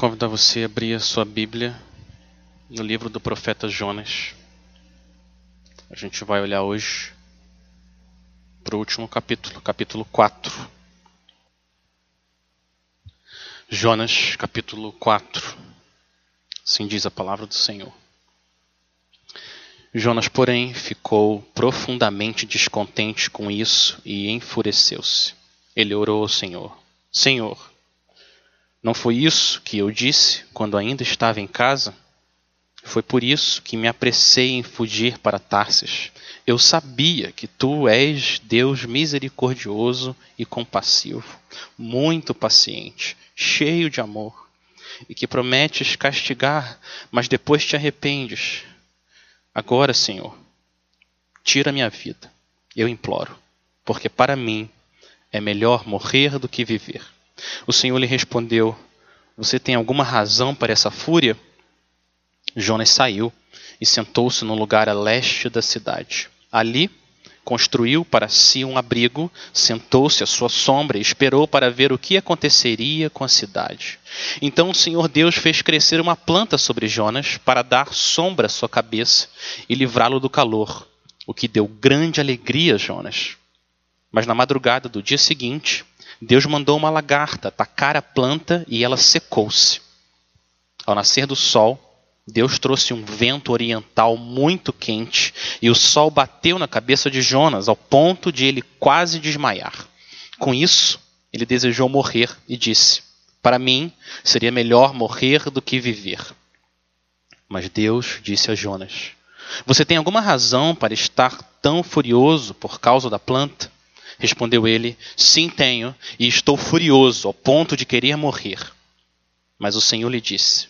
convidar você a abrir a sua Bíblia no livro do profeta Jonas. A gente vai olhar hoje para o último capítulo, capítulo 4. Jonas, capítulo 4. Assim diz a palavra do Senhor. Jonas, porém, ficou profundamente descontente com isso e enfureceu-se. Ele orou ao Senhor: Senhor, não foi isso que eu disse quando ainda estava em casa? Foi por isso que me apressei em fugir para Tarsis. Eu sabia que tu és Deus misericordioso e compassivo, muito paciente, cheio de amor, e que prometes castigar, mas depois te arrependes. Agora, Senhor, tira minha vida, eu imploro, porque para mim é melhor morrer do que viver. O Senhor lhe respondeu: Você tem alguma razão para essa fúria? Jonas saiu e sentou-se no lugar a leste da cidade. Ali construiu para si um abrigo, sentou-se à sua sombra e esperou para ver o que aconteceria com a cidade. Então o Senhor Deus fez crescer uma planta sobre Jonas para dar sombra à sua cabeça e livrá-lo do calor, o que deu grande alegria a Jonas. Mas na madrugada do dia seguinte, Deus mandou uma lagarta atacar a planta e ela secou-se. Ao nascer do sol, Deus trouxe um vento oriental muito quente e o sol bateu na cabeça de Jonas ao ponto de ele quase desmaiar. Com isso, ele desejou morrer e disse: Para mim, seria melhor morrer do que viver. Mas Deus disse a Jonas: Você tem alguma razão para estar tão furioso por causa da planta? Respondeu ele: Sim, tenho, e estou furioso ao ponto de querer morrer. Mas o Senhor lhe disse: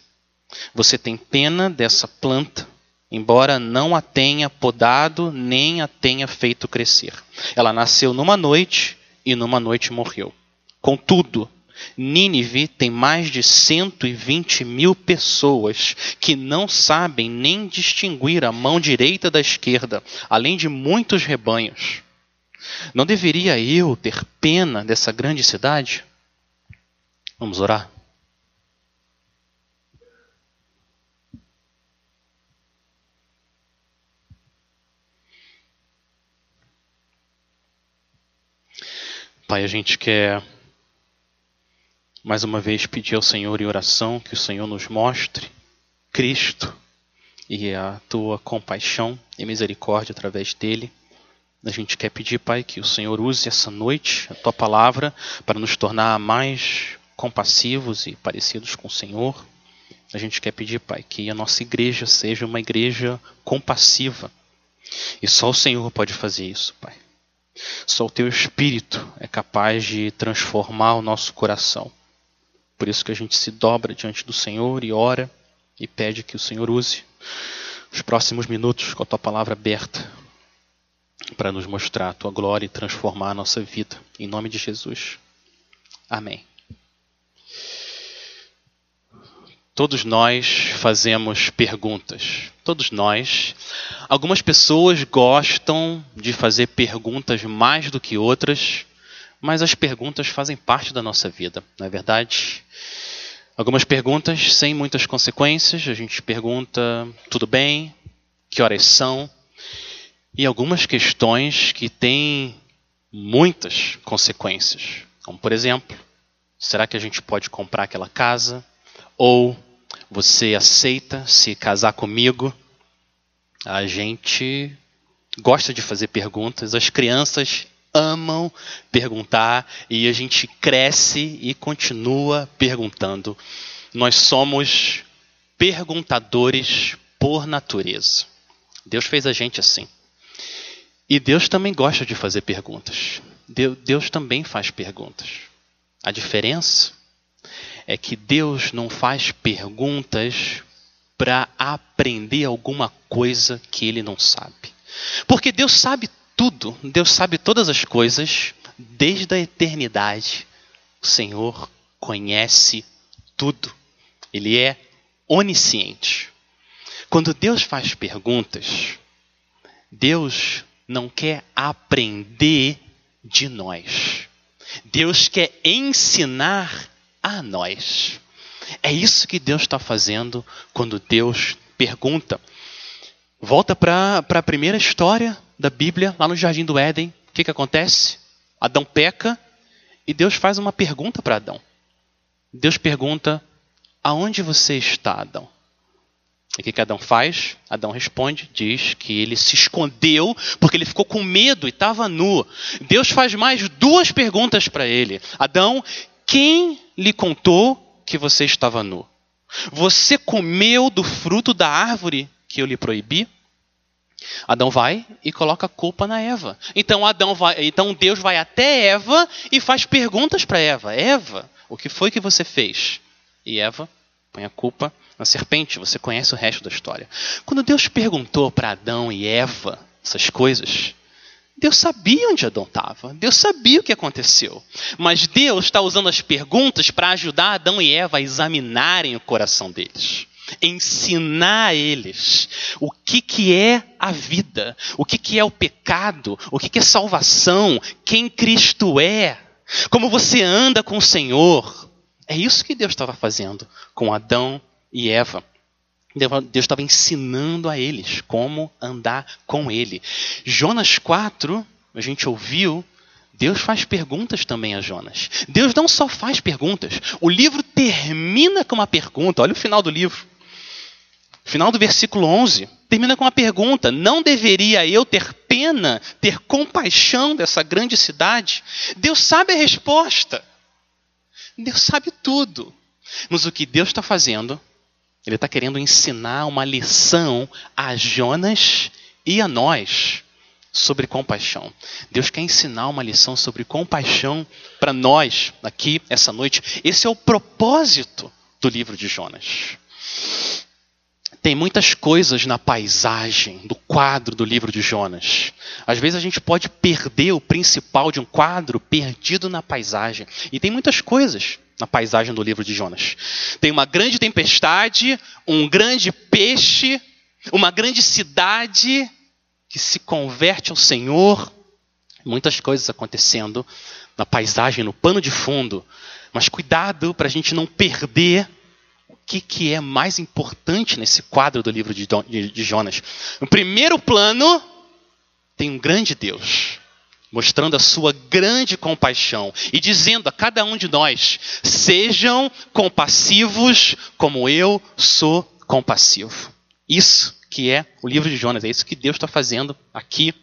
Você tem pena dessa planta, embora não a tenha podado nem a tenha feito crescer. Ela nasceu numa noite e numa noite morreu. Contudo, Nínive tem mais de 120 mil pessoas que não sabem nem distinguir a mão direita da esquerda, além de muitos rebanhos. Não deveria eu ter pena dessa grande cidade? Vamos orar? Pai, a gente quer mais uma vez pedir ao Senhor em oração que o Senhor nos mostre Cristo e a tua compaixão e misericórdia através dele. A gente quer pedir, Pai, que o Senhor use essa noite a tua palavra para nos tornar mais compassivos e parecidos com o Senhor. A gente quer pedir, Pai, que a nossa igreja seja uma igreja compassiva. E só o Senhor pode fazer isso, Pai. Só o teu espírito é capaz de transformar o nosso coração. Por isso que a gente se dobra diante do Senhor e ora e pede que o Senhor use os próximos minutos com a tua palavra aberta para nos mostrar a tua glória e transformar a nossa vida. Em nome de Jesus. Amém. Todos nós fazemos perguntas. Todos nós. Algumas pessoas gostam de fazer perguntas mais do que outras, mas as perguntas fazem parte da nossa vida, não é verdade? Algumas perguntas sem muitas consequências. A gente pergunta: tudo bem? Que horas são? E algumas questões que têm muitas consequências. Como, por exemplo, será que a gente pode comprar aquela casa? Ou você aceita se casar comigo? A gente gosta de fazer perguntas, as crianças amam perguntar e a gente cresce e continua perguntando. Nós somos perguntadores por natureza. Deus fez a gente assim. E Deus também gosta de fazer perguntas. Deus também faz perguntas. A diferença é que Deus não faz perguntas para aprender alguma coisa que ele não sabe. Porque Deus sabe tudo, Deus sabe todas as coisas desde a eternidade. O Senhor conhece tudo. Ele é onisciente. Quando Deus faz perguntas, Deus não quer aprender de nós. Deus quer ensinar a nós. É isso que Deus está fazendo quando Deus pergunta. Volta para a primeira história da Bíblia, lá no Jardim do Éden. O que, que acontece? Adão peca e Deus faz uma pergunta para Adão. Deus pergunta: Aonde você está, Adão? E o que, que Adão faz? Adão responde, diz que ele se escondeu porque ele ficou com medo e estava nu. Deus faz mais duas perguntas para ele: Adão, quem lhe contou que você estava nu? Você comeu do fruto da árvore que eu lhe proibi? Adão vai e coloca a culpa na Eva. Então Adão vai, então Deus vai até Eva e faz perguntas para Eva. Eva, o que foi que você fez? E Eva põe a culpa na serpente. Você conhece o resto da história. Quando Deus perguntou para Adão e Eva essas coisas, Deus sabia onde Adão estava. Deus sabia o que aconteceu. Mas Deus está usando as perguntas para ajudar Adão e Eva a examinarem o coração deles ensinar a eles o que, que é a vida, o que, que é o pecado, o que, que é salvação, quem Cristo é, como você anda com o Senhor. É isso que Deus estava fazendo com Adão e Eva. Deus estava ensinando a eles como andar com Ele. Jonas 4, a gente ouviu, Deus faz perguntas também a Jonas. Deus não só faz perguntas, o livro termina com uma pergunta. Olha o final do livro. Final do versículo 11 termina com uma pergunta: Não deveria eu ter pena, ter compaixão dessa grande cidade? Deus sabe a resposta. Deus sabe tudo. Mas o que Deus está fazendo, Ele está querendo ensinar uma lição a Jonas e a nós sobre compaixão. Deus quer ensinar uma lição sobre compaixão para nós aqui essa noite. Esse é o propósito do livro de Jonas. Tem muitas coisas na paisagem, do quadro do livro de Jonas. Às vezes a gente pode perder o principal de um quadro perdido na paisagem. E tem muitas coisas na paisagem do livro de Jonas. Tem uma grande tempestade, um grande peixe, uma grande cidade que se converte ao Senhor. Muitas coisas acontecendo na paisagem, no pano de fundo. Mas cuidado para a gente não perder que, que é mais importante nesse quadro do livro de, de, de Jonas? No primeiro plano, tem um grande Deus mostrando a sua grande compaixão e dizendo a cada um de nós: sejam compassivos como eu sou compassivo. Isso que é o livro de Jonas, é isso que Deus está fazendo aqui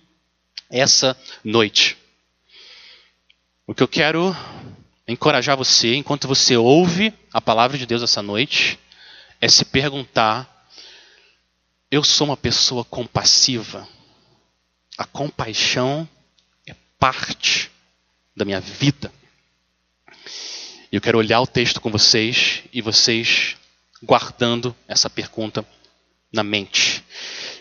essa noite. O que eu quero encorajar você, enquanto você ouve a palavra de Deus essa noite, é se perguntar: eu sou uma pessoa compassiva? A compaixão parte da minha vida. Eu quero olhar o texto com vocês e vocês guardando essa pergunta na mente.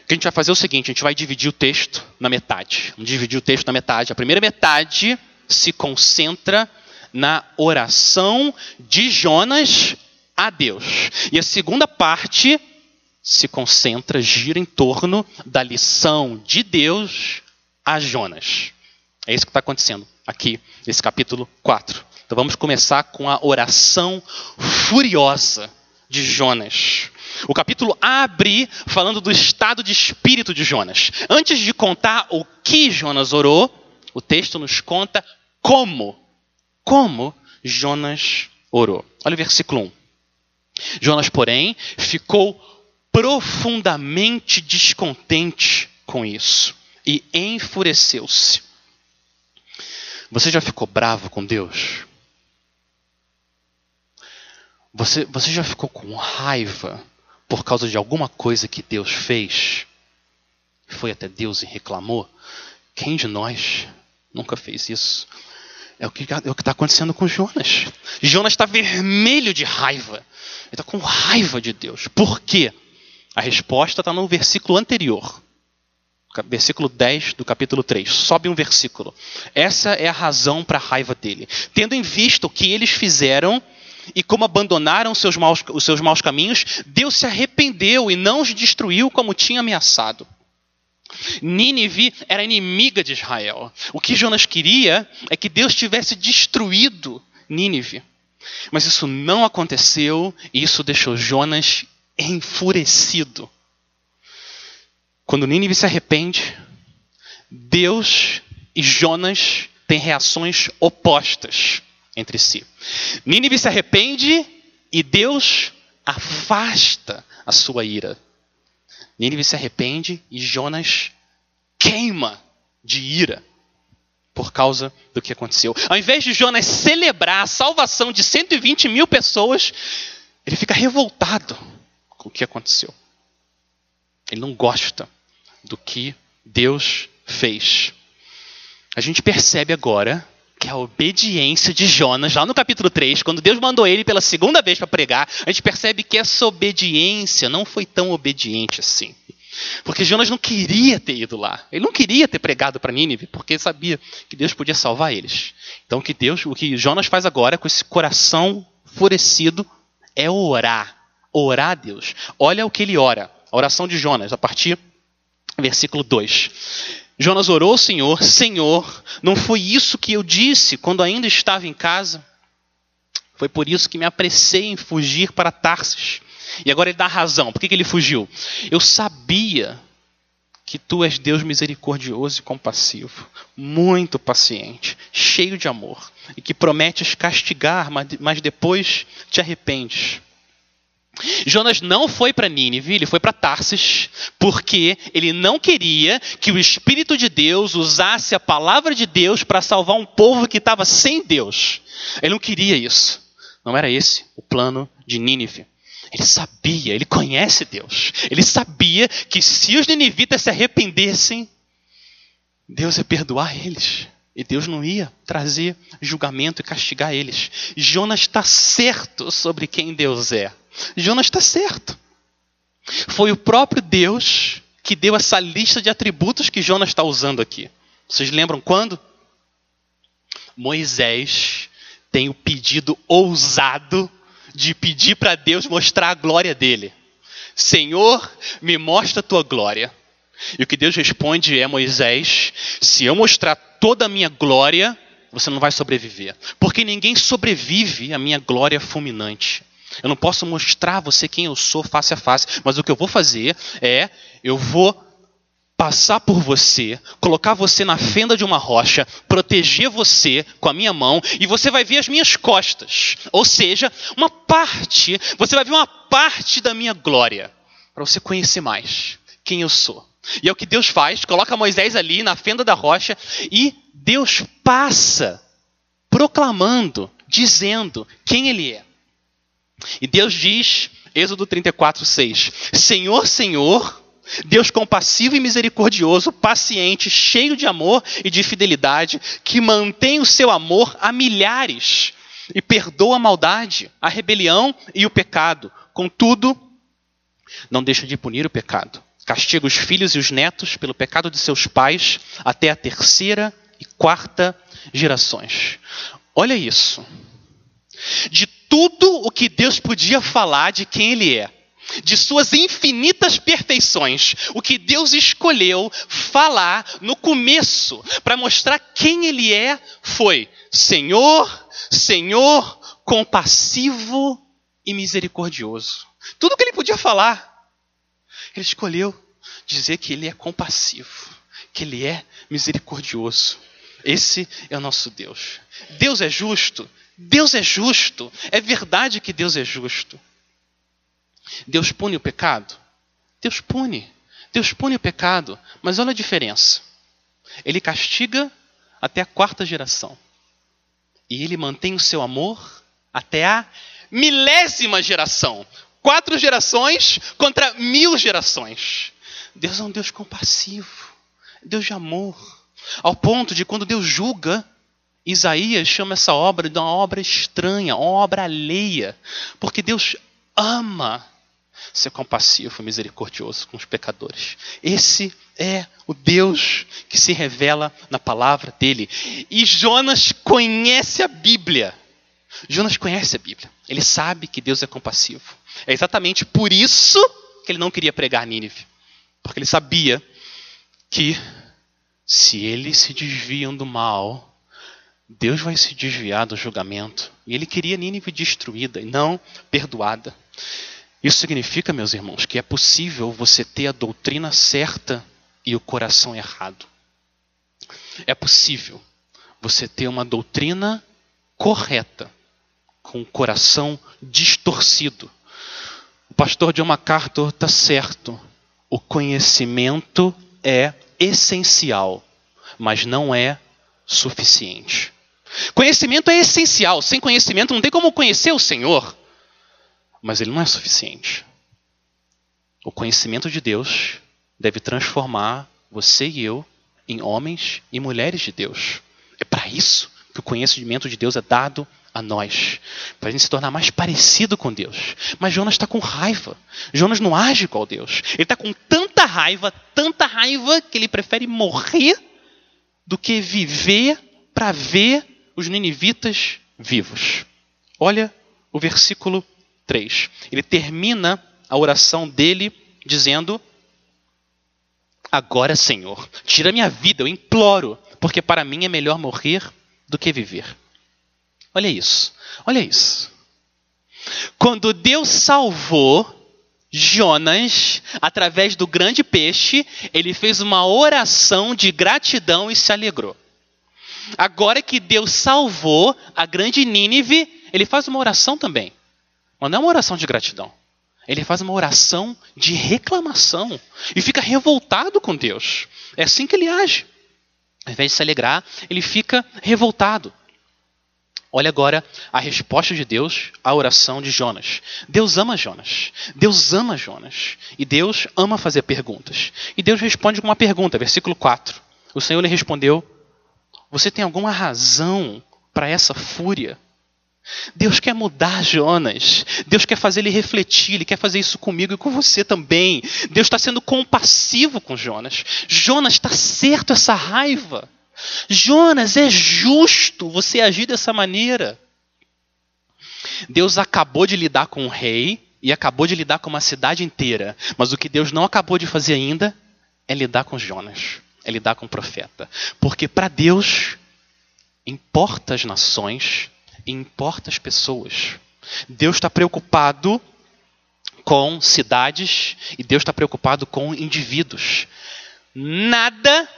O que a gente vai fazer é o seguinte: a gente vai dividir o texto na metade. Vamos dividir o texto na metade. A primeira metade se concentra na oração de Jonas a Deus. E a segunda parte se concentra, gira em torno da lição de Deus a Jonas. É isso que está acontecendo aqui, nesse capítulo 4. Então vamos começar com a oração furiosa de Jonas. O capítulo abre falando do estado de espírito de Jonas. Antes de contar o que Jonas orou, o texto nos conta como como Jonas orou. Olha o versículo 1. Jonas, porém, ficou profundamente descontente com isso e enfureceu-se. Você já ficou bravo com Deus? Você, você já ficou com raiva por causa de alguma coisa que Deus fez? Foi até Deus e reclamou? Quem de nós nunca fez isso? É o que é está acontecendo com Jonas. Jonas está vermelho de raiva. Ele está com raiva de Deus. Por quê? A resposta está no versículo anterior. Versículo 10 do capítulo 3. Sobe um versículo. Essa é a razão para a raiva dele. Tendo em vista o que eles fizeram e como abandonaram seus maus, os seus maus caminhos, Deus se arrependeu e não os destruiu como tinha ameaçado. Nínive era inimiga de Israel. O que Jonas queria é que Deus tivesse destruído Nínive. Mas isso não aconteceu e isso deixou Jonas enfurecido. Quando Nínive se arrepende, Deus e Jonas têm reações opostas entre si. Nínive se arrepende e Deus afasta a sua ira. Nínive se arrepende e Jonas queima de ira por causa do que aconteceu. Ao invés de Jonas celebrar a salvação de 120 mil pessoas, ele fica revoltado com o que aconteceu. Ele não gosta do que Deus fez. A gente percebe agora que a obediência de Jonas, lá no capítulo 3, quando Deus mandou ele pela segunda vez para pregar, a gente percebe que essa obediência não foi tão obediente assim. Porque Jonas não queria ter ido lá. Ele não queria ter pregado para Nínive, porque sabia que Deus podia salvar eles. Então, o que Deus, o que Jonas faz agora com esse coração enfurecido é orar. Orar a Deus. Olha o que ele ora. A oração de Jonas, a partir versículo 2. Jonas orou ao Senhor: Senhor, não foi isso que eu disse quando ainda estava em casa? Foi por isso que me apressei em fugir para Tarsis. E agora ele dá razão. Por que, que ele fugiu? Eu sabia que tu és Deus misericordioso e compassivo, muito paciente, cheio de amor, e que prometes castigar, mas depois te arrependes. Jonas não foi para Nínive, ele foi para Tarsis, porque ele não queria que o Espírito de Deus usasse a palavra de Deus para salvar um povo que estava sem Deus. Ele não queria isso. Não era esse o plano de Nínive. Ele sabia, ele conhece Deus. Ele sabia que se os ninivitas se arrependessem, Deus ia perdoar eles. E Deus não ia trazer julgamento e castigar eles. Jonas está certo sobre quem Deus é. Jonas está certo. Foi o próprio Deus que deu essa lista de atributos que Jonas está usando aqui. Vocês lembram quando? Moisés tem o pedido ousado de pedir para Deus mostrar a glória dele. Senhor, me mostra a tua glória. E o que Deus responde é: Moisés, se eu mostrar toda a minha glória, você não vai sobreviver. Porque ninguém sobrevive à minha glória fulminante. Eu não posso mostrar a você quem eu sou face a face, mas o que eu vou fazer é eu vou passar por você, colocar você na fenda de uma rocha, proteger você com a minha mão e você vai ver as minhas costas. Ou seja, uma parte, você vai ver uma parte da minha glória, para você conhecer mais quem eu sou. E é o que Deus faz, coloca Moisés ali na fenda da rocha e Deus passa proclamando, dizendo quem ele é. E Deus diz, Êxodo 34, 6: Senhor, Senhor, Deus compassivo e misericordioso, paciente, cheio de amor e de fidelidade, que mantém o seu amor a milhares e perdoa a maldade, a rebelião e o pecado. Contudo, não deixa de punir o pecado. Castiga os filhos e os netos pelo pecado de seus pais até a terceira e quarta gerações. Olha isso. De tudo o que Deus podia falar de quem Ele é, de suas infinitas perfeições, o que Deus escolheu falar no começo para mostrar quem Ele é foi Senhor, Senhor, compassivo e misericordioso. Tudo que Ele podia falar, Ele escolheu dizer que Ele é compassivo, que Ele é misericordioso. Esse é o nosso Deus. Deus é justo? Deus é justo. É verdade que Deus é justo. Deus pune o pecado? Deus pune. Deus pune o pecado, mas olha a diferença. Ele castiga até a quarta geração. E ele mantém o seu amor até a milésima geração. Quatro gerações contra mil gerações. Deus é um Deus compassivo, Deus de amor. Ao ponto de quando Deus julga, Isaías chama essa obra de uma obra estranha, uma obra alheia, porque Deus ama ser compassivo e misericordioso com os pecadores. Esse é o Deus que se revela na palavra dele. E Jonas conhece a Bíblia. Jonas conhece a Bíblia. Ele sabe que Deus é compassivo. É exatamente por isso que ele não queria pregar Nínive. Porque ele sabia que se eles se desviam do mal, Deus vai se desviar do julgamento. E ele queria Nínive destruída e não perdoada. Isso significa, meus irmãos, que é possível você ter a doutrina certa e o coração errado. É possível você ter uma doutrina correta com o coração distorcido. O pastor John MacArthur está certo. O conhecimento é essencial, mas não é suficiente. Conhecimento é essencial. Sem conhecimento não tem como conhecer o Senhor. Mas ele não é suficiente. O conhecimento de Deus deve transformar você e eu em homens e mulheres de Deus. É para isso que o conhecimento de Deus é dado a nós, para a gente se tornar mais parecido com Deus. Mas Jonas está com raiva. Jonas não age igual Deus. Ele está com tanta raiva, tanta raiva, que ele prefere morrer do que viver para ver os ninivitas vivos. Olha o versículo 3. Ele termina a oração dele dizendo: Agora, Senhor, tira minha vida, eu imploro, porque para mim é melhor morrer do que viver. Olha isso, olha isso. Quando Deus salvou Jonas, através do grande peixe, ele fez uma oração de gratidão e se alegrou. Agora que Deus salvou a grande Nínive, ele faz uma oração também. Mas não é uma oração de gratidão. Ele faz uma oração de reclamação e fica revoltado com Deus. É assim que ele age. Ao invés de se alegrar, ele fica revoltado. Olha agora a resposta de Deus à oração de Jonas. Deus ama Jonas. Deus ama Jonas. E Deus ama fazer perguntas. E Deus responde com uma pergunta, versículo 4. O Senhor lhe respondeu: você tem alguma razão para essa fúria? Deus quer mudar Jonas. Deus quer fazer ele refletir. Ele quer fazer isso comigo e com você também. Deus está sendo compassivo com Jonas. Jonas está certo essa raiva. Jonas, é justo você agir dessa maneira. Deus acabou de lidar com o rei e acabou de lidar com uma cidade inteira. Mas o que Deus não acabou de fazer ainda é lidar com Jonas é lidar com o profeta. Porque para Deus importa as nações e importa as pessoas. Deus está preocupado com cidades e Deus está preocupado com indivíduos. Nada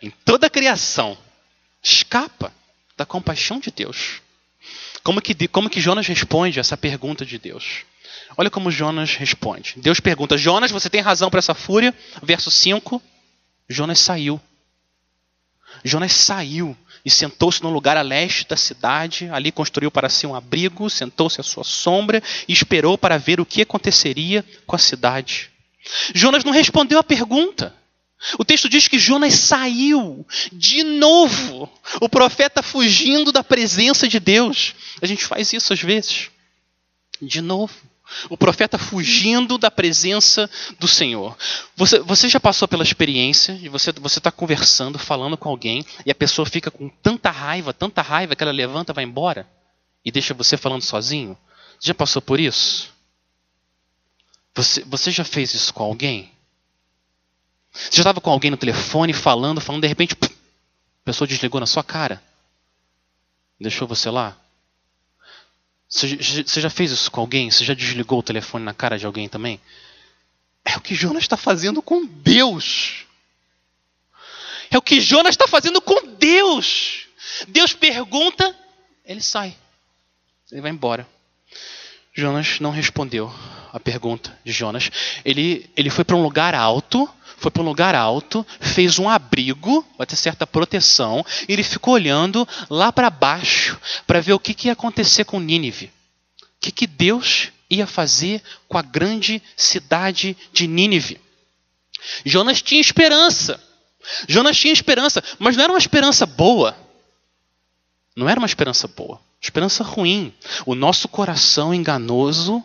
em toda a criação escapa da compaixão de Deus. Como que, como que Jonas responde a essa pergunta de Deus? Olha como Jonas responde. Deus pergunta: Jonas, você tem razão para essa fúria? Verso 5. Jonas saiu. Jonas saiu e sentou-se num lugar a leste da cidade. Ali construiu para si um abrigo, sentou-se à sua sombra e esperou para ver o que aconteceria com a cidade. Jonas não respondeu à pergunta. O texto diz que Jonas saiu de novo. O profeta fugindo da presença de Deus. A gente faz isso às vezes. De novo. O profeta fugindo da presença do Senhor. Você, você já passou pela experiência de você está conversando, falando com alguém, e a pessoa fica com tanta raiva, tanta raiva, que ela levanta vai embora e deixa você falando sozinho? Você já passou por isso? Você, você já fez isso com alguém? Você já estava com alguém no telefone falando, falando, de repente, pum, a pessoa desligou na sua cara? Deixou você lá? Você já fez isso com alguém? Você já desligou o telefone na cara de alguém também? É o que Jonas está fazendo com Deus. É o que Jonas está fazendo com Deus. Deus pergunta, ele sai. Ele vai embora. Jonas não respondeu a pergunta de Jonas. Ele, ele foi para um lugar alto, foi para um lugar alto, fez um abrigo, vai ter certa proteção, e ele ficou olhando lá para baixo para ver o que, que ia acontecer com Nínive. O que, que Deus ia fazer com a grande cidade de Nínive. Jonas tinha esperança. Jonas tinha esperança, mas não era uma esperança boa. Não era uma esperança boa, esperança ruim. O nosso coração enganoso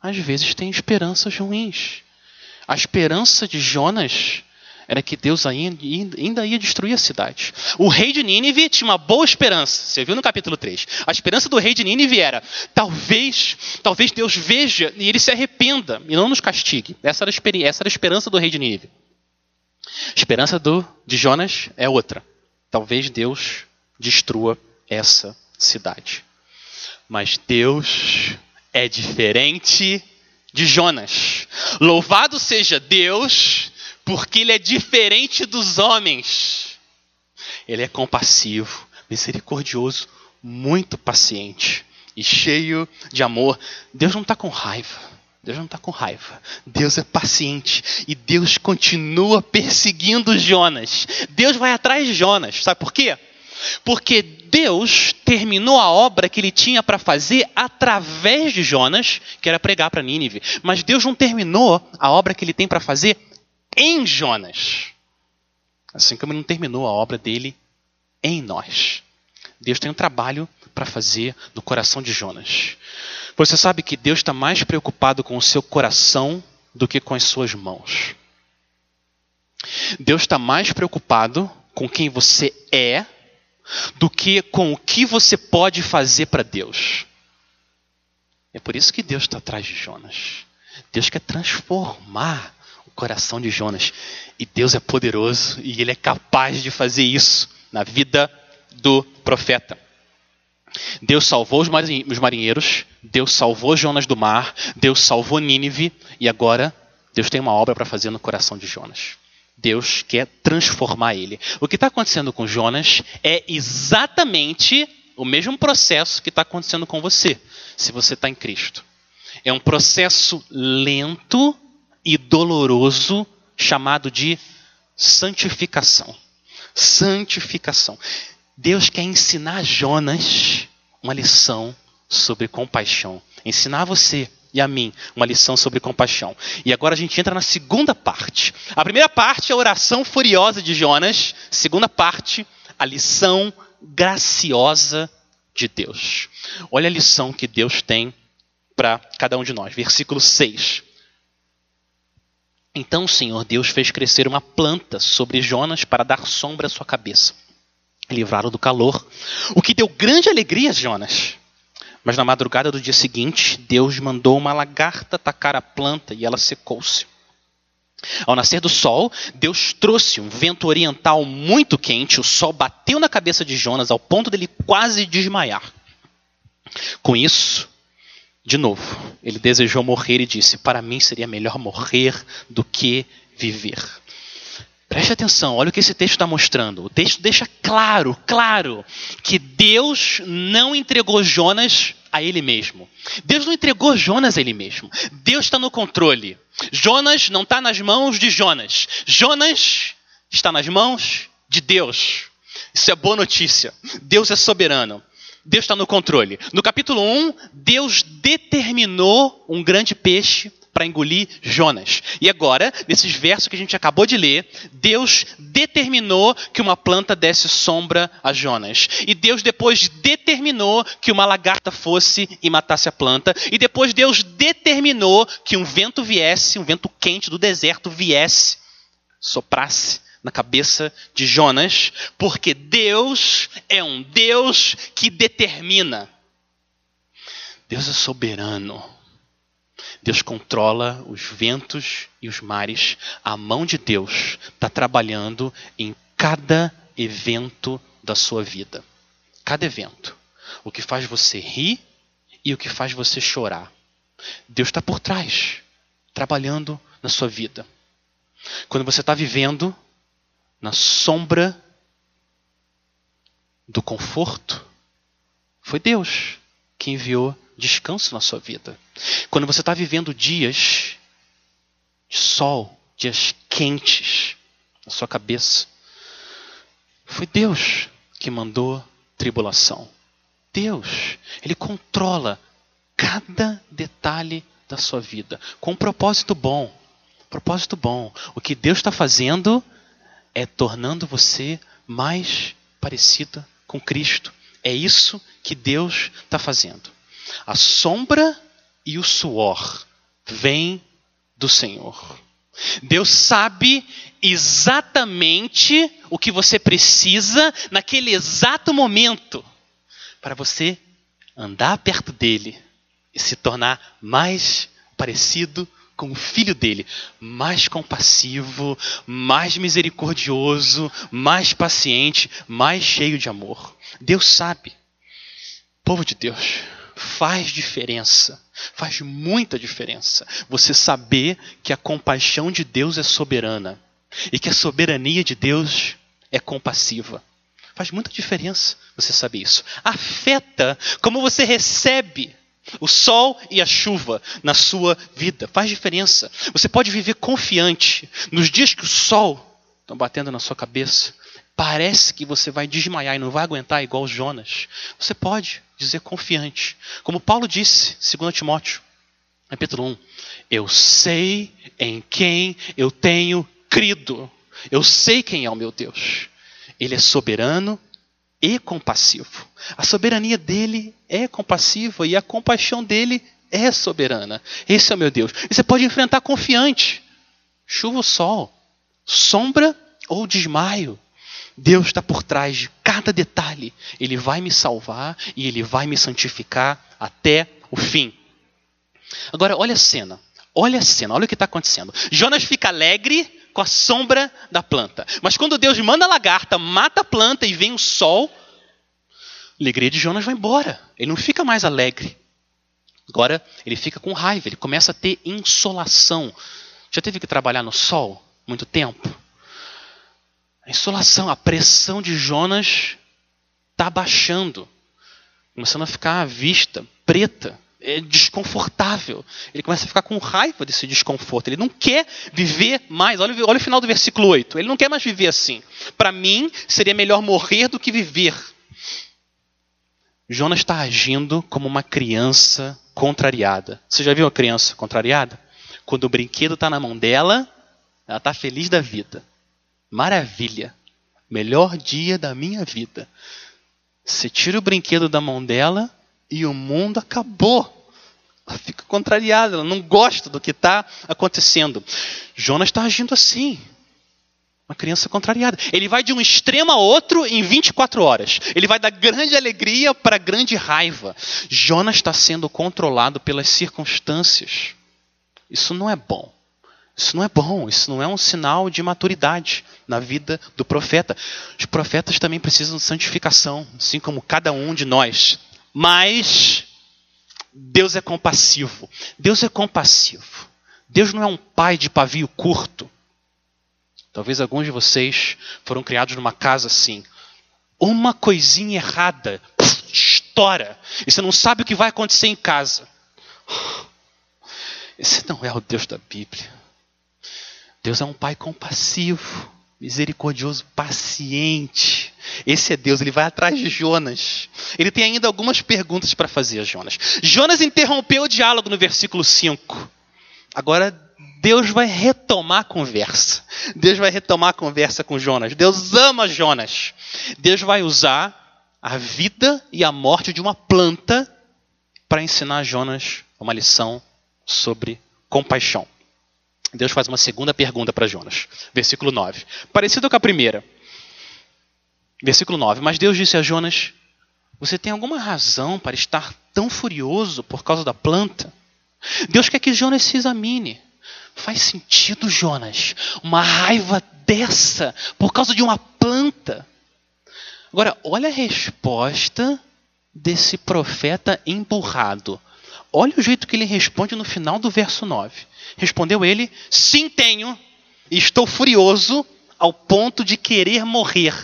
às vezes tem esperanças ruins. A esperança de Jonas era que Deus ainda ia destruir a cidade. O rei de Nínive tinha uma boa esperança. Você viu no capítulo 3. A esperança do rei de Nínive era: talvez, talvez Deus veja e ele se arrependa e não nos castigue. Essa era a, esperança do rei de Nínive. A esperança do, de Jonas é outra. Talvez Deus destrua essa cidade. Mas Deus é diferente de Jonas. Louvado seja Deus, porque Ele é diferente dos homens. Ele é compassivo, misericordioso, muito paciente e cheio de amor. Deus não está com raiva. Deus não está com raiva. Deus é paciente. E Deus continua perseguindo Jonas. Deus vai atrás de Jonas. Sabe por quê? Porque Deus terminou a obra que ele tinha para fazer através de Jonas, que era pregar para Nínive. Mas Deus não terminou a obra que ele tem para fazer em Jonas. Assim como ele não terminou a obra dele em nós. Deus tem um trabalho para fazer no coração de Jonas. Você sabe que Deus está mais preocupado com o seu coração do que com as suas mãos. Deus está mais preocupado com quem você é do que com o que você pode fazer para Deus. É por isso que Deus está atrás de Jonas. Deus quer transformar o coração de Jonas. E Deus é poderoso e Ele é capaz de fazer isso na vida do profeta. Deus salvou os marinheiros, Deus salvou Jonas do mar, Deus salvou Nínive e agora Deus tem uma obra para fazer no coração de Jonas. Deus quer transformar ele. O que está acontecendo com Jonas é exatamente o mesmo processo que está acontecendo com você, se você está em Cristo. É um processo lento e doloroso chamado de santificação. Santificação. Deus quer ensinar Jonas uma lição sobre compaixão. Ensinar você e a mim uma lição sobre compaixão. E agora a gente entra na segunda parte. A primeira parte é a oração furiosa de Jonas. Segunda parte, a lição graciosa de Deus. Olha a lição que Deus tem para cada um de nós. Versículo 6. Então o Senhor Deus fez crescer uma planta sobre Jonas para dar sombra à sua cabeça livraram do calor, o que deu grande alegria a Jonas. Mas na madrugada do dia seguinte, Deus mandou uma lagarta atacar a planta e ela secou-se. Ao nascer do sol, Deus trouxe um vento oriental muito quente, o sol bateu na cabeça de Jonas ao ponto dele quase desmaiar. Com isso, de novo, ele desejou morrer e disse: Para mim seria melhor morrer do que viver. Preste atenção, olha o que esse texto está mostrando. O texto deixa claro, claro, que Deus não entregou Jonas a ele mesmo. Deus não entregou Jonas a ele mesmo. Deus está no controle. Jonas não está nas mãos de Jonas. Jonas está nas mãos de Deus. Isso é boa notícia. Deus é soberano. Deus está no controle. No capítulo 1, Deus determinou um grande peixe para engolir Jonas. E agora, nesses versos que a gente acabou de ler, Deus determinou que uma planta desse sombra a Jonas. E Deus depois determinou que uma lagarta fosse e matasse a planta. E depois Deus determinou que um vento viesse, um vento quente do deserto viesse, soprasse na cabeça de Jonas, porque Deus é um Deus que determina. Deus é soberano. Deus controla os ventos e os mares. A mão de Deus está trabalhando em cada evento da sua vida. Cada evento. O que faz você rir e o que faz você chorar. Deus está por trás, trabalhando na sua vida. Quando você está vivendo na sombra do conforto, foi Deus que enviou descanso na sua vida. Quando você está vivendo dias de sol, dias quentes na sua cabeça, foi Deus que mandou tribulação. Deus, Ele controla cada detalhe da sua vida com um propósito bom. Propósito bom. O que Deus está fazendo é tornando você mais parecida com Cristo. É isso que Deus está fazendo. A sombra e o suor vêm do Senhor. Deus sabe exatamente o que você precisa naquele exato momento para você andar perto dele e se tornar mais parecido com o filho dele, mais compassivo, mais misericordioso, mais paciente, mais cheio de amor. Deus sabe. Povo de Deus, faz diferença, faz muita diferença você saber que a compaixão de Deus é soberana e que a soberania de Deus é compassiva. Faz muita diferença você saber isso. Afeta como você recebe o sol e a chuva na sua vida. Faz diferença. Você pode viver confiante nos dias que o sol está batendo na sua cabeça. Parece que você vai desmaiar e não vai aguentar igual Jonas. Você pode dizer confiante. Como Paulo disse, 2 Timóteo, capítulo 1. Eu sei em quem eu tenho crido. Eu sei quem é o meu Deus. Ele é soberano e compassivo. A soberania dele é compassiva e a compaixão dele é soberana. Esse é o meu Deus. E você pode enfrentar confiante. Chuva ou sol, sombra ou desmaio. Deus está por trás de cada detalhe. Ele vai me salvar e ele vai me santificar até o fim. Agora, olha a cena. Olha a cena, olha o que está acontecendo. Jonas fica alegre com a sombra da planta. Mas quando Deus manda a lagarta, mata a planta e vem o sol, a alegria de Jonas vai embora. Ele não fica mais alegre. Agora ele fica com raiva, ele começa a ter insolação. Já teve que trabalhar no sol muito tempo? A insolação, a pressão de Jonas está baixando, começando a ficar à vista preta é desconfortável. Ele começa a ficar com raiva desse desconforto. Ele não quer viver mais. Olha, olha o final do versículo 8. Ele não quer mais viver assim. Para mim, seria melhor morrer do que viver. Jonas está agindo como uma criança contrariada. Você já viu uma criança contrariada? Quando o brinquedo está na mão dela, ela está feliz da vida. Maravilha. Melhor dia da minha vida. Você tira o brinquedo da mão dela, e o mundo acabou. Ela fica contrariada, ela não gosta do que está acontecendo. Jonas está agindo assim. Uma criança contrariada. Ele vai de um extremo a outro em 24 horas. Ele vai da grande alegria para grande raiva. Jonas está sendo controlado pelas circunstâncias. Isso não é bom. Isso não é bom, isso não é um sinal de maturidade na vida do profeta. Os profetas também precisam de santificação, assim como cada um de nós. Mas Deus é compassivo. Deus é compassivo. Deus não é um pai de pavio curto. Talvez alguns de vocês foram criados numa casa assim. Uma coisinha errada, estoura. E você não sabe o que vai acontecer em casa. Esse não é o Deus da Bíblia. Deus é um pai compassivo, misericordioso, paciente. Esse é Deus, ele vai atrás de Jonas. Ele tem ainda algumas perguntas para fazer a Jonas. Jonas interrompeu o diálogo no versículo 5. Agora Deus vai retomar a conversa. Deus vai retomar a conversa com Jonas. Deus ama Jonas. Deus vai usar a vida e a morte de uma planta para ensinar Jonas uma lição sobre compaixão. Deus faz uma segunda pergunta para Jonas. Versículo 9. Parecido com a primeira. Versículo 9. Mas Deus disse a Jonas: Você tem alguma razão para estar tão furioso por causa da planta? Deus quer que Jonas se examine. Faz sentido, Jonas, uma raiva dessa por causa de uma planta? Agora, olha a resposta desse profeta emburrado. Olha o jeito que ele responde no final do verso 9. Respondeu ele: Sim, tenho, e estou furioso ao ponto de querer morrer.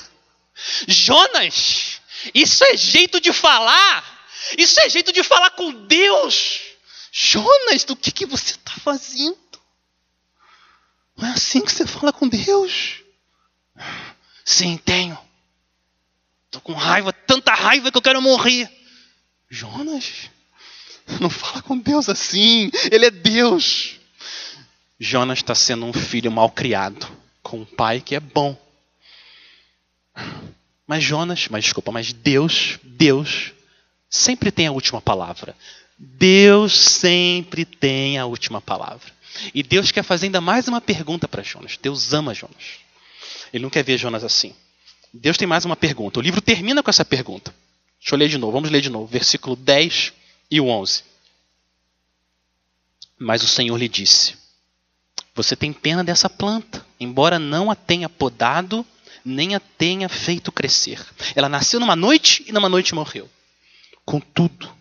Jonas, isso é jeito de falar. Isso é jeito de falar com Deus. Jonas, do que, que você está fazendo? Não é assim que você fala com Deus? Sim, tenho. Estou com raiva, tanta raiva que eu quero morrer. Jonas, não fala com Deus assim. Ele é Deus. Jonas está sendo um filho mal criado, com um pai que é bom. Mas Jonas, mas desculpa, mas Deus, Deus sempre tem a última palavra. Deus sempre tem a última palavra. E Deus quer fazer ainda mais uma pergunta para Jonas. Deus ama Jonas. Ele não quer ver Jonas assim. Deus tem mais uma pergunta. O livro termina com essa pergunta. Deixa eu ler de novo. Vamos ler de novo. Versículo 10 e o 11. Mas o Senhor lhe disse: Você tem pena dessa planta, embora não a tenha podado, nem a tenha feito crescer. Ela nasceu numa noite e numa noite morreu. Contudo,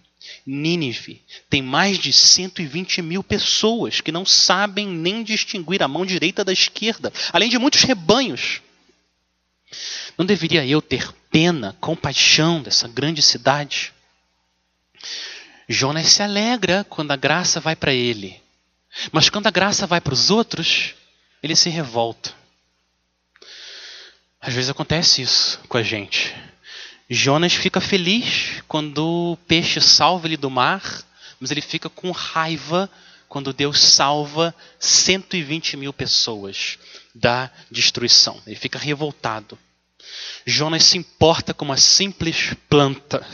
Nínive tem mais de 120 mil pessoas que não sabem nem distinguir a mão direita da esquerda, além de muitos rebanhos. Não deveria eu ter pena, compaixão dessa grande cidade? Jonas se alegra quando a graça vai para ele, mas quando a graça vai para os outros, ele se revolta. Às vezes acontece isso com a gente. Jonas fica feliz quando o peixe salva ele do mar, mas ele fica com raiva quando Deus salva 120 mil pessoas da destruição. Ele fica revoltado. Jonas se importa com uma simples planta,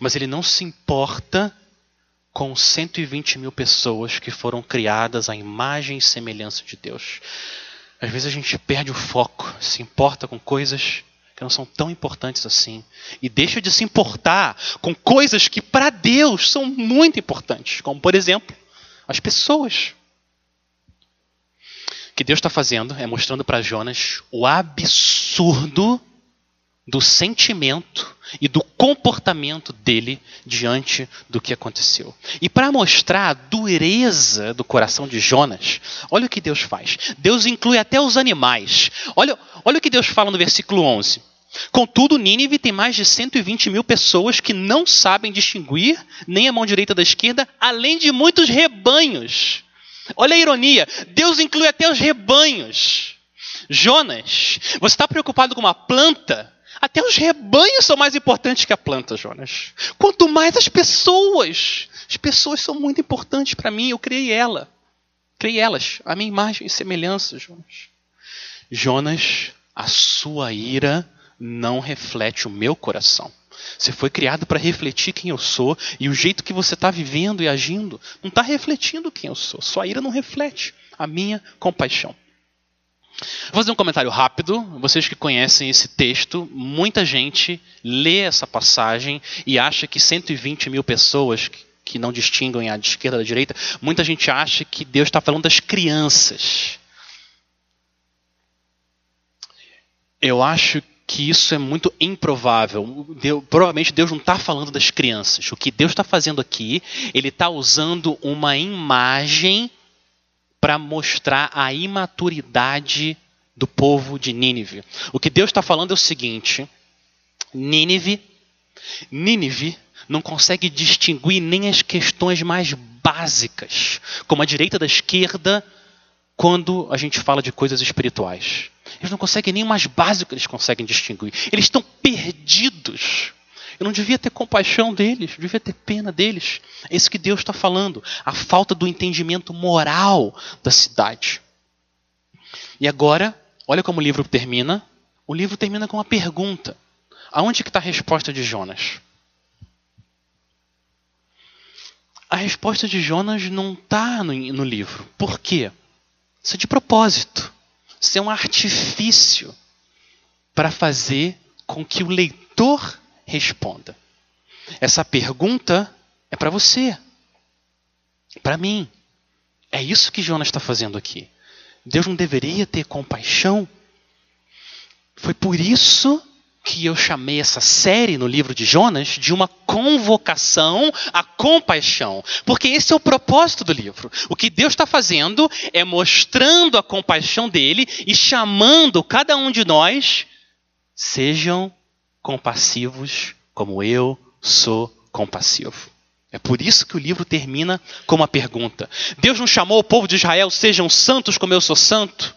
mas ele não se importa com 120 mil pessoas que foram criadas à imagem e semelhança de Deus. Às vezes a gente perde o foco, se importa com coisas que não são tão importantes assim. E deixa de se importar com coisas que para Deus são muito importantes, como por exemplo, as pessoas. O que Deus está fazendo é mostrando para Jonas o absurdo do sentimento e do comportamento dele diante do que aconteceu. E para mostrar a dureza do coração de Jonas, olha o que Deus faz. Deus inclui até os animais. Olha, olha o que Deus fala no versículo 11. Contudo, Nínive tem mais de 120 mil pessoas que não sabem distinguir nem a mão direita da esquerda, além de muitos rebanhos. Olha a ironia: Deus inclui até os rebanhos. Jonas, você está preocupado com uma planta? Até os rebanhos são mais importantes que a planta, Jonas. Quanto mais as pessoas. As pessoas são muito importantes para mim, eu criei ela. Criei elas, a minha imagem e semelhança, Jonas. Jonas, a sua ira não reflete o meu coração. Você foi criado para refletir quem eu sou e o jeito que você está vivendo e agindo não está refletindo quem eu sou. Sua ira não reflete a minha compaixão. Vou fazer um comentário rápido. Vocês que conhecem esse texto, muita gente lê essa passagem e acha que 120 mil pessoas que não distinguem a de esquerda da direita, muita gente acha que Deus está falando das crianças. Eu acho que isso é muito improvável. Provavelmente Deus não está falando das crianças. O que Deus está fazendo aqui, Ele está usando uma imagem para mostrar a imaturidade do povo de Nínive. O que Deus está falando é o seguinte: Nínive, Nínive não consegue distinguir nem as questões mais básicas, como a direita da esquerda, quando a gente fala de coisas espirituais. Eles não conseguem nem o mais básico eles conseguem distinguir. Eles estão perdidos. Eu não devia ter compaixão deles, devia ter pena deles. É isso que Deus está falando. A falta do entendimento moral da cidade. E agora, olha como o livro termina. O livro termina com uma pergunta. Aonde que está a resposta de Jonas? A resposta de Jonas não está no, no livro. Por quê? Isso é de propósito. Isso é um artifício para fazer com que o leitor responda. Essa pergunta é para você, para mim. É isso que Jonas está fazendo aqui. Deus não deveria ter compaixão? Foi por isso que eu chamei essa série no livro de Jonas de uma convocação à compaixão. Porque esse é o propósito do livro. O que Deus está fazendo é mostrando a compaixão dele e chamando cada um de nós, sejam compassivos como eu sou compassivo. É por isso que o livro termina com uma pergunta: Deus não chamou o povo de Israel, sejam santos como eu sou santo?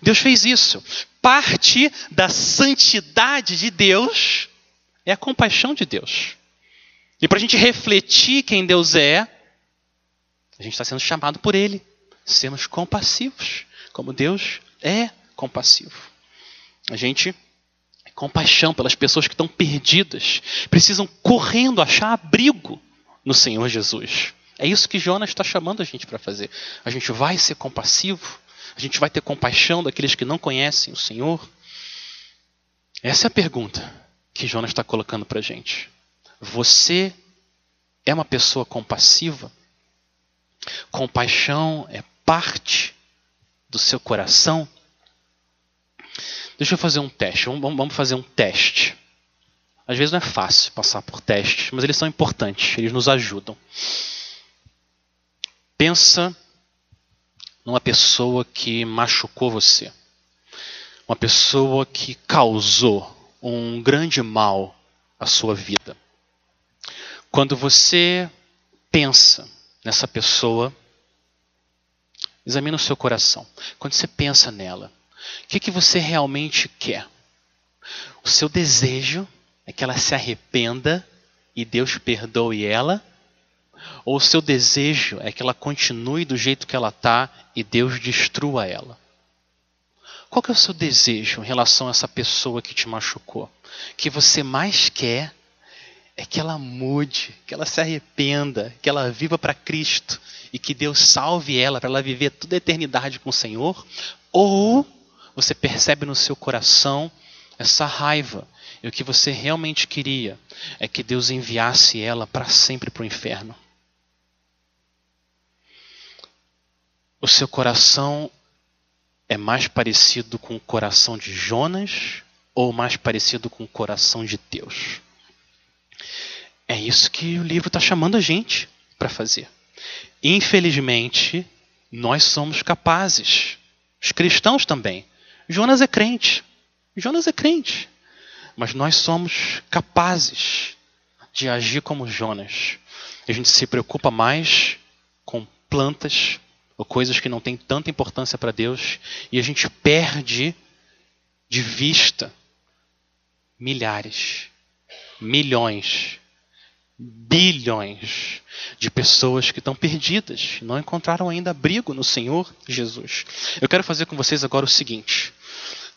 Deus fez isso. Parte da santidade de Deus é a compaixão de Deus. E para a gente refletir quem Deus é, a gente está sendo chamado por Ele, sermos compassivos, como Deus é compassivo. A gente compaixão pelas pessoas que estão perdidas, precisam correndo achar abrigo no Senhor Jesus. É isso que Jonas está chamando a gente para fazer. A gente vai ser compassivo, a gente vai ter compaixão daqueles que não conhecem o Senhor. Essa é a pergunta que Jonas está colocando para a gente. Você é uma pessoa compassiva? Compaixão é parte do seu coração. Deixa eu fazer um teste. Vamos fazer um teste. Às vezes não é fácil passar por testes, mas eles são importantes, eles nos ajudam. Pensa numa pessoa que machucou você. Uma pessoa que causou um grande mal à sua vida. Quando você pensa nessa pessoa, examina o seu coração. Quando você pensa nela, o que, que você realmente quer? O seu desejo é que ela se arrependa e Deus perdoe ela? Ou o seu desejo é que ela continue do jeito que ela está e Deus destrua ela? Qual que é o seu desejo em relação a essa pessoa que te machucou? Que você mais quer é que ela mude, que ela se arrependa, que ela viva para Cristo e que Deus salve ela para ela viver toda a eternidade com o Senhor? Ou você percebe no seu coração essa raiva e o que você realmente queria é que Deus enviasse ela para sempre para o inferno? O seu coração é mais parecido com o coração de Jonas ou mais parecido com o coração de Deus? É isso que o livro está chamando a gente para fazer. Infelizmente, nós somos capazes, os cristãos também. Jonas é crente, Jonas é crente, mas nós somos capazes de agir como Jonas. A gente se preocupa mais com plantas ou coisas que não têm tanta importância para Deus. E a gente perde de vista milhares, milhões, bilhões de pessoas que estão perdidas, não encontraram ainda abrigo no Senhor Jesus. Eu quero fazer com vocês agora o seguinte.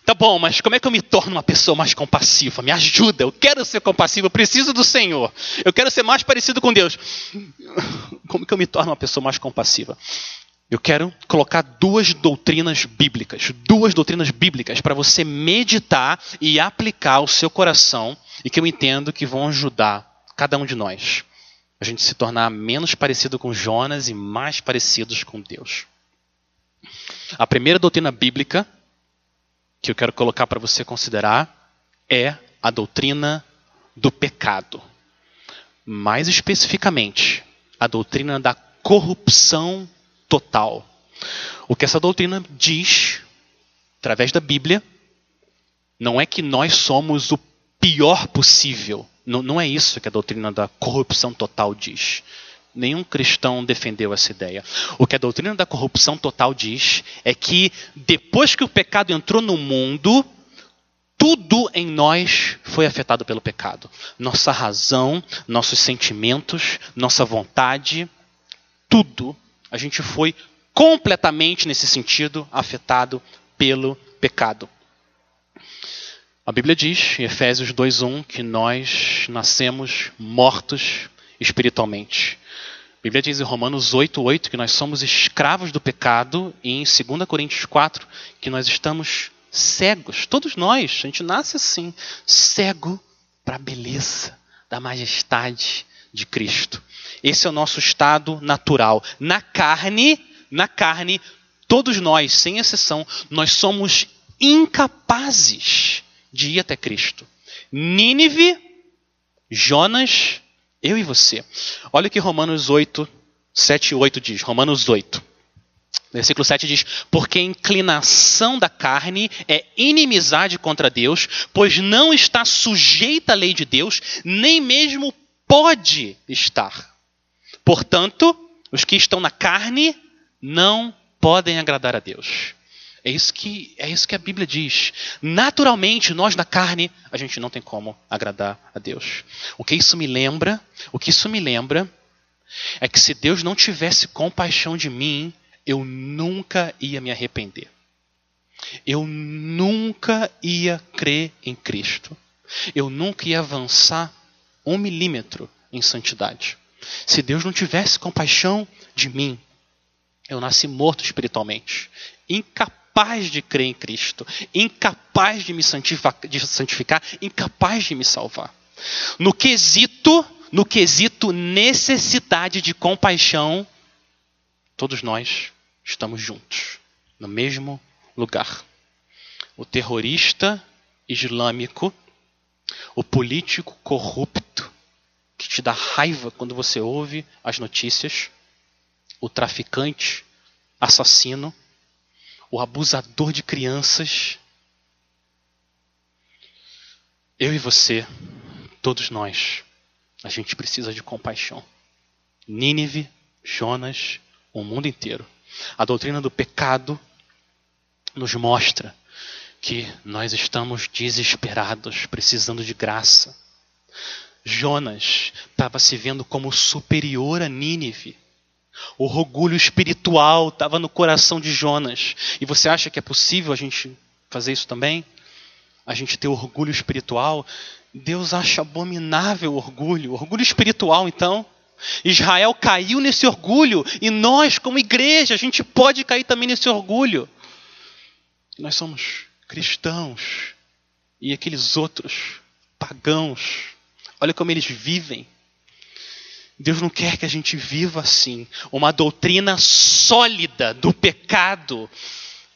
Tá bom, mas como é que eu me torno uma pessoa mais compassiva? Me ajuda, eu quero ser compassivo, eu preciso do Senhor. Eu quero ser mais parecido com Deus. Como que eu me torno uma pessoa mais compassiva? Eu quero colocar duas doutrinas bíblicas, duas doutrinas bíblicas para você meditar e aplicar ao seu coração e que eu entendo que vão ajudar cada um de nós a gente se tornar menos parecido com Jonas e mais parecidos com Deus. A primeira doutrina bíblica que eu quero colocar para você considerar é a doutrina do pecado. Mais especificamente, a doutrina da corrupção total. O que essa doutrina diz, através da Bíblia, não é que nós somos o pior possível. Não, não é isso que a doutrina da corrupção total diz. Nenhum cristão defendeu essa ideia. O que a doutrina da corrupção total diz é que depois que o pecado entrou no mundo, tudo em nós foi afetado pelo pecado. Nossa razão, nossos sentimentos, nossa vontade, tudo a gente foi completamente, nesse sentido, afetado pelo pecado. A Bíblia diz, em Efésios 2:1, que nós nascemos mortos espiritualmente. A Bíblia diz em Romanos 8:8 que nós somos escravos do pecado e em 2 Coríntios 4 que nós estamos cegos, todos nós, a gente nasce assim, cego para a beleza da majestade de Cristo. Esse é o nosso estado natural. Na carne, na carne, todos nós, sem exceção, nós somos incapazes de ir até Cristo. Nínive, Jonas, eu e você. Olha o que Romanos 8, 7 e 8 diz. Romanos 8. Versículo 7 diz: Porque a inclinação da carne é inimizade contra Deus, pois não está sujeita à lei de Deus, nem mesmo pode estar. Portanto, os que estão na carne não podem agradar a Deus. É isso que é isso que a Bíblia diz. Naturalmente, nós na carne, a gente não tem como agradar a Deus. O que isso me lembra? O que isso me lembra é que se Deus não tivesse compaixão de mim, eu nunca ia me arrepender. Eu nunca ia crer em Cristo. Eu nunca ia avançar um milímetro em santidade. Se Deus não tivesse compaixão de mim, eu nasci morto espiritualmente, incapaz de crer em Cristo, incapaz de me santificar, de santificar incapaz de me salvar. No quesito, no quesito necessidade de compaixão, todos nós estamos juntos, no mesmo lugar. O terrorista islâmico, o político corrupto, que te dá raiva quando você ouve as notícias, o traficante, assassino, o abusador de crianças. Eu e você, todos nós, a gente precisa de compaixão. Nínive, Jonas, o mundo inteiro. A doutrina do pecado nos mostra que nós estamos desesperados, precisando de graça. Jonas estava se vendo como superior a Nínive. O orgulho espiritual estava no coração de Jonas. E você acha que é possível a gente fazer isso também? A gente ter orgulho espiritual? Deus acha abominável o orgulho. Orgulho espiritual, então. Israel caiu nesse orgulho e nós, como igreja, a gente pode cair também nesse orgulho. Nós somos cristãos e aqueles outros pagãos, olha como eles vivem. Deus não quer que a gente viva assim. Uma doutrina sólida do pecado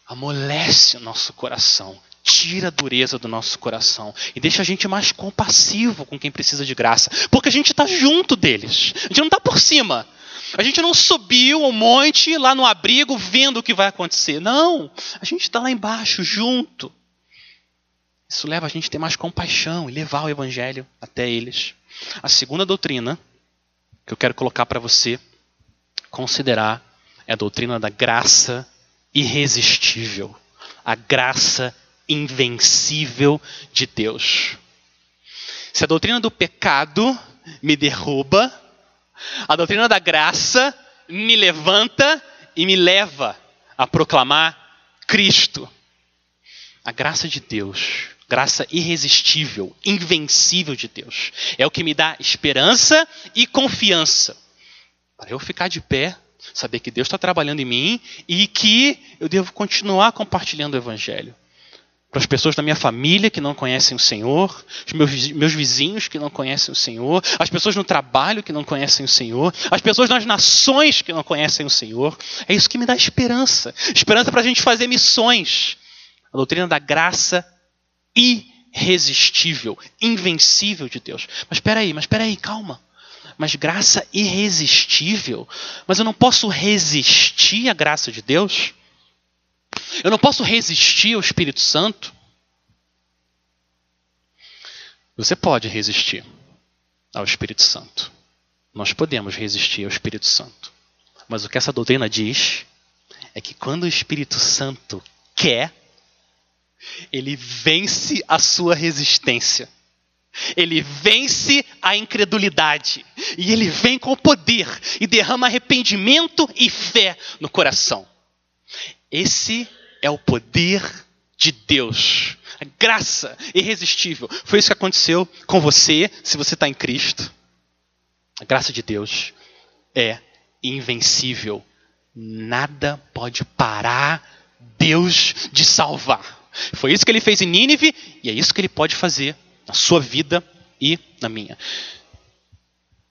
amolece o nosso coração, tira a dureza do nosso coração e deixa a gente mais compassivo com quem precisa de graça, porque a gente está junto deles, a gente não está por cima. A gente não subiu o monte lá no abrigo vendo o que vai acontecer. Não, a gente está lá embaixo, junto. Isso leva a gente a ter mais compaixão e levar o evangelho até eles. A segunda doutrina que eu quero colocar para você considerar é a doutrina da graça irresistível. A graça invencível de Deus. Se a doutrina do pecado me derruba, a doutrina da graça me levanta e me leva a proclamar Cristo. A graça de Deus, graça irresistível, invencível de Deus, é o que me dá esperança e confiança para eu ficar de pé, saber que Deus está trabalhando em mim e que eu devo continuar compartilhando o Evangelho para as pessoas da minha família que não conhecem o Senhor, os meus, meus vizinhos que não conhecem o Senhor, as pessoas no trabalho que não conhecem o Senhor, as pessoas nas nações que não conhecem o Senhor. É isso que me dá esperança. Esperança para a gente fazer missões. A doutrina da graça irresistível, invencível de Deus. Mas espera aí, mas espera aí, calma. Mas graça irresistível? Mas eu não posso resistir à graça de Deus? Eu não posso resistir ao Espírito Santo. Você pode resistir ao Espírito Santo. Nós podemos resistir ao Espírito Santo. Mas o que essa doutrina diz é que quando o Espírito Santo quer, ele vence a sua resistência. Ele vence a incredulidade. E ele vem com poder e derrama arrependimento e fé no coração. Esse é o poder de Deus. A graça irresistível. Foi isso que aconteceu com você, se você está em Cristo. A graça de Deus é invencível. Nada pode parar Deus de salvar. Foi isso que ele fez em Nínive e é isso que ele pode fazer na sua vida e na minha.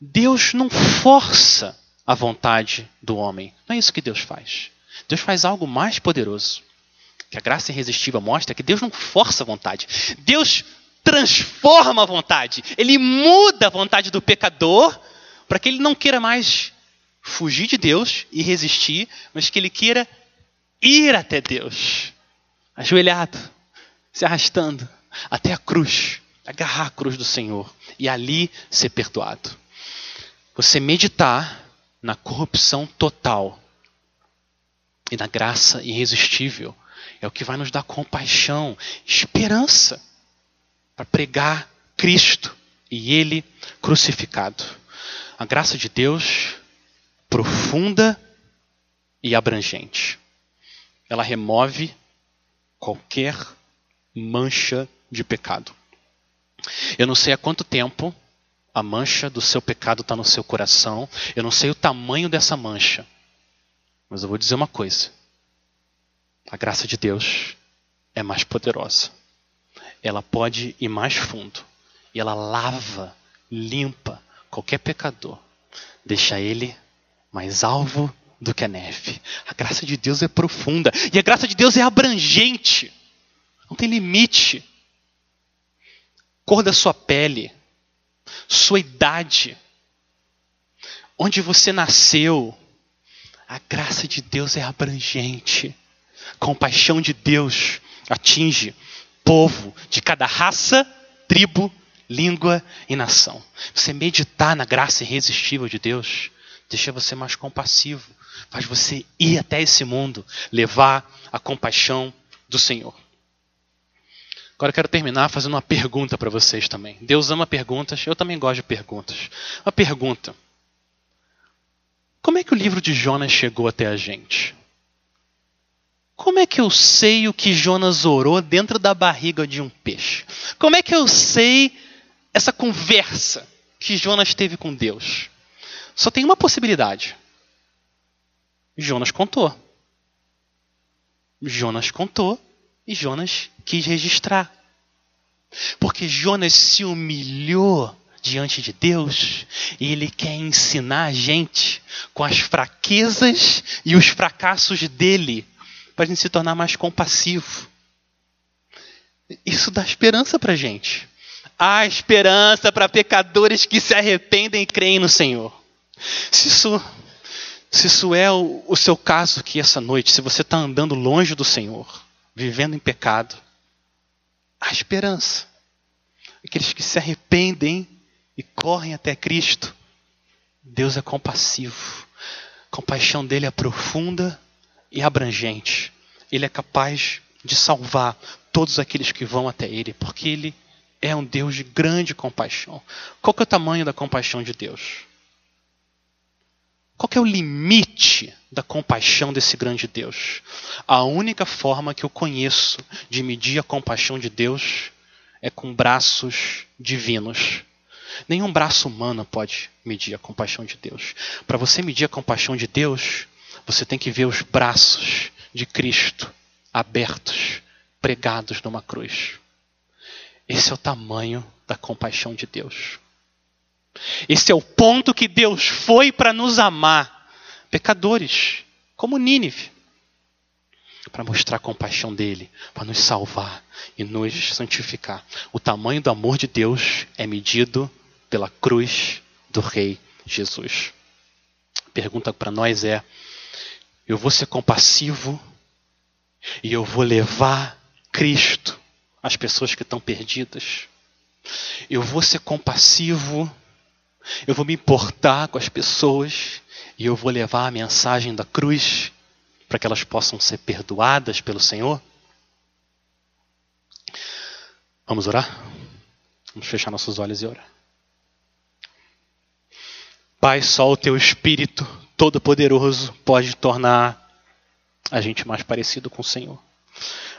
Deus não força a vontade do homem. Não é isso que Deus faz. Deus faz algo mais poderoso. Que a graça irresistível mostra que Deus não força a vontade. Deus transforma a vontade. Ele muda a vontade do pecador para que ele não queira mais fugir de Deus e resistir, mas que ele queira ir até Deus, ajoelhado, se arrastando até a cruz, agarrar a cruz do Senhor e ali ser perdoado. Você meditar na corrupção total e na graça irresistível é o que vai nos dar compaixão, esperança para pregar Cristo e Ele crucificado. A graça de Deus profunda e abrangente. Ela remove qualquer mancha de pecado. Eu não sei há quanto tempo a mancha do seu pecado está no seu coração. Eu não sei o tamanho dessa mancha. Mas eu vou dizer uma coisa: a graça de Deus é mais poderosa. Ela pode ir mais fundo. E ela lava, limpa qualquer pecador. Deixa ele mais alvo do que a neve. A graça de Deus é profunda e a graça de Deus é abrangente. Não tem limite. Cor da sua pele, sua idade, onde você nasceu. A graça de Deus é abrangente. Compaixão de Deus atinge povo de cada raça, tribo, língua e nação. Você meditar na graça irresistível de Deus deixa você mais compassivo, faz você ir até esse mundo, levar a compaixão do Senhor. Agora eu quero terminar fazendo uma pergunta para vocês também. Deus ama perguntas, eu também gosto de perguntas. Uma pergunta: Como é que o livro de Jonas chegou até a gente? Como é que eu sei o que Jonas orou dentro da barriga de um peixe? Como é que eu sei essa conversa que Jonas teve com Deus? Só tem uma possibilidade. Jonas contou. Jonas contou e Jonas quis registrar. Porque Jonas se humilhou diante de Deus e ele quer ensinar a gente com as fraquezas e os fracassos dele para a gente se tornar mais compassivo. Isso dá esperança para a gente. Há esperança para pecadores que se arrependem e creem no Senhor. Se isso, se isso é o, o seu caso aqui essa noite, se você está andando longe do Senhor, vivendo em pecado, há esperança. Aqueles que se arrependem e correm até Cristo, Deus é compassivo. A compaixão dele é profunda e abrangente. Ele é capaz de salvar todos aqueles que vão até ele, porque ele é um Deus de grande compaixão. Qual é o tamanho da compaixão de Deus? Qual é o limite da compaixão desse grande Deus? A única forma que eu conheço de medir a compaixão de Deus é com braços divinos. Nenhum braço humano pode medir a compaixão de Deus. Para você medir a compaixão de Deus, você tem que ver os braços de Cristo abertos, pregados numa cruz. Esse é o tamanho da compaixão de Deus. Esse é o ponto que Deus foi para nos amar, pecadores, como Nínive, para mostrar a compaixão dele, para nos salvar e nos santificar. O tamanho do amor de Deus é medido pela cruz do Rei Jesus. A pergunta para nós é: eu vou ser compassivo e eu vou levar Cristo às pessoas que estão perdidas? Eu vou ser compassivo eu vou me importar com as pessoas e eu vou levar a mensagem da cruz para que elas possam ser perdoadas pelo Senhor? Vamos orar? Vamos fechar nossos olhos e orar. Pai, só o teu Espírito Todo-Poderoso pode tornar a gente mais parecido com o Senhor.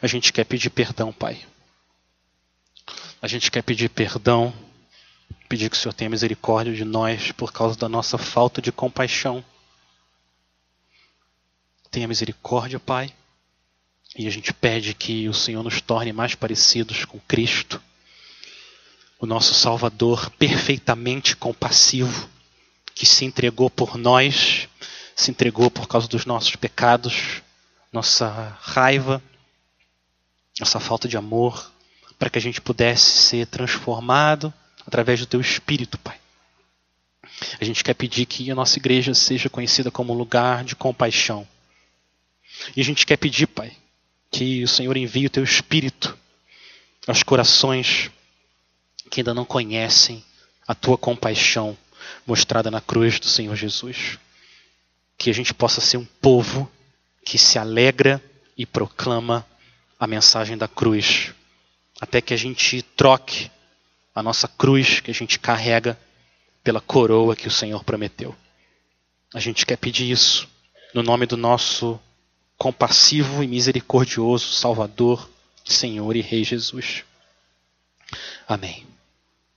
A gente quer pedir perdão, Pai. A gente quer pedir perdão pedir que o Senhor tenha misericórdia de nós por causa da nossa falta de compaixão. Tenha misericórdia, Pai. E a gente pede que o Senhor nos torne mais parecidos com Cristo, o nosso Salvador perfeitamente compassivo, que se entregou por nós, se entregou por causa dos nossos pecados, nossa raiva, nossa falta de amor, para que a gente pudesse ser transformado através do teu Espírito, Pai. A gente quer pedir que a nossa igreja seja conhecida como lugar de compaixão. E a gente quer pedir, Pai, que o Senhor envie o teu Espírito aos corações que ainda não conhecem a tua compaixão mostrada na cruz do Senhor Jesus. Que a gente possa ser um povo que se alegra e proclama a mensagem da cruz, até que a gente troque a nossa cruz que a gente carrega pela coroa que o Senhor prometeu. A gente quer pedir isso no nome do nosso compassivo e misericordioso Salvador, Senhor e Rei Jesus. Amém.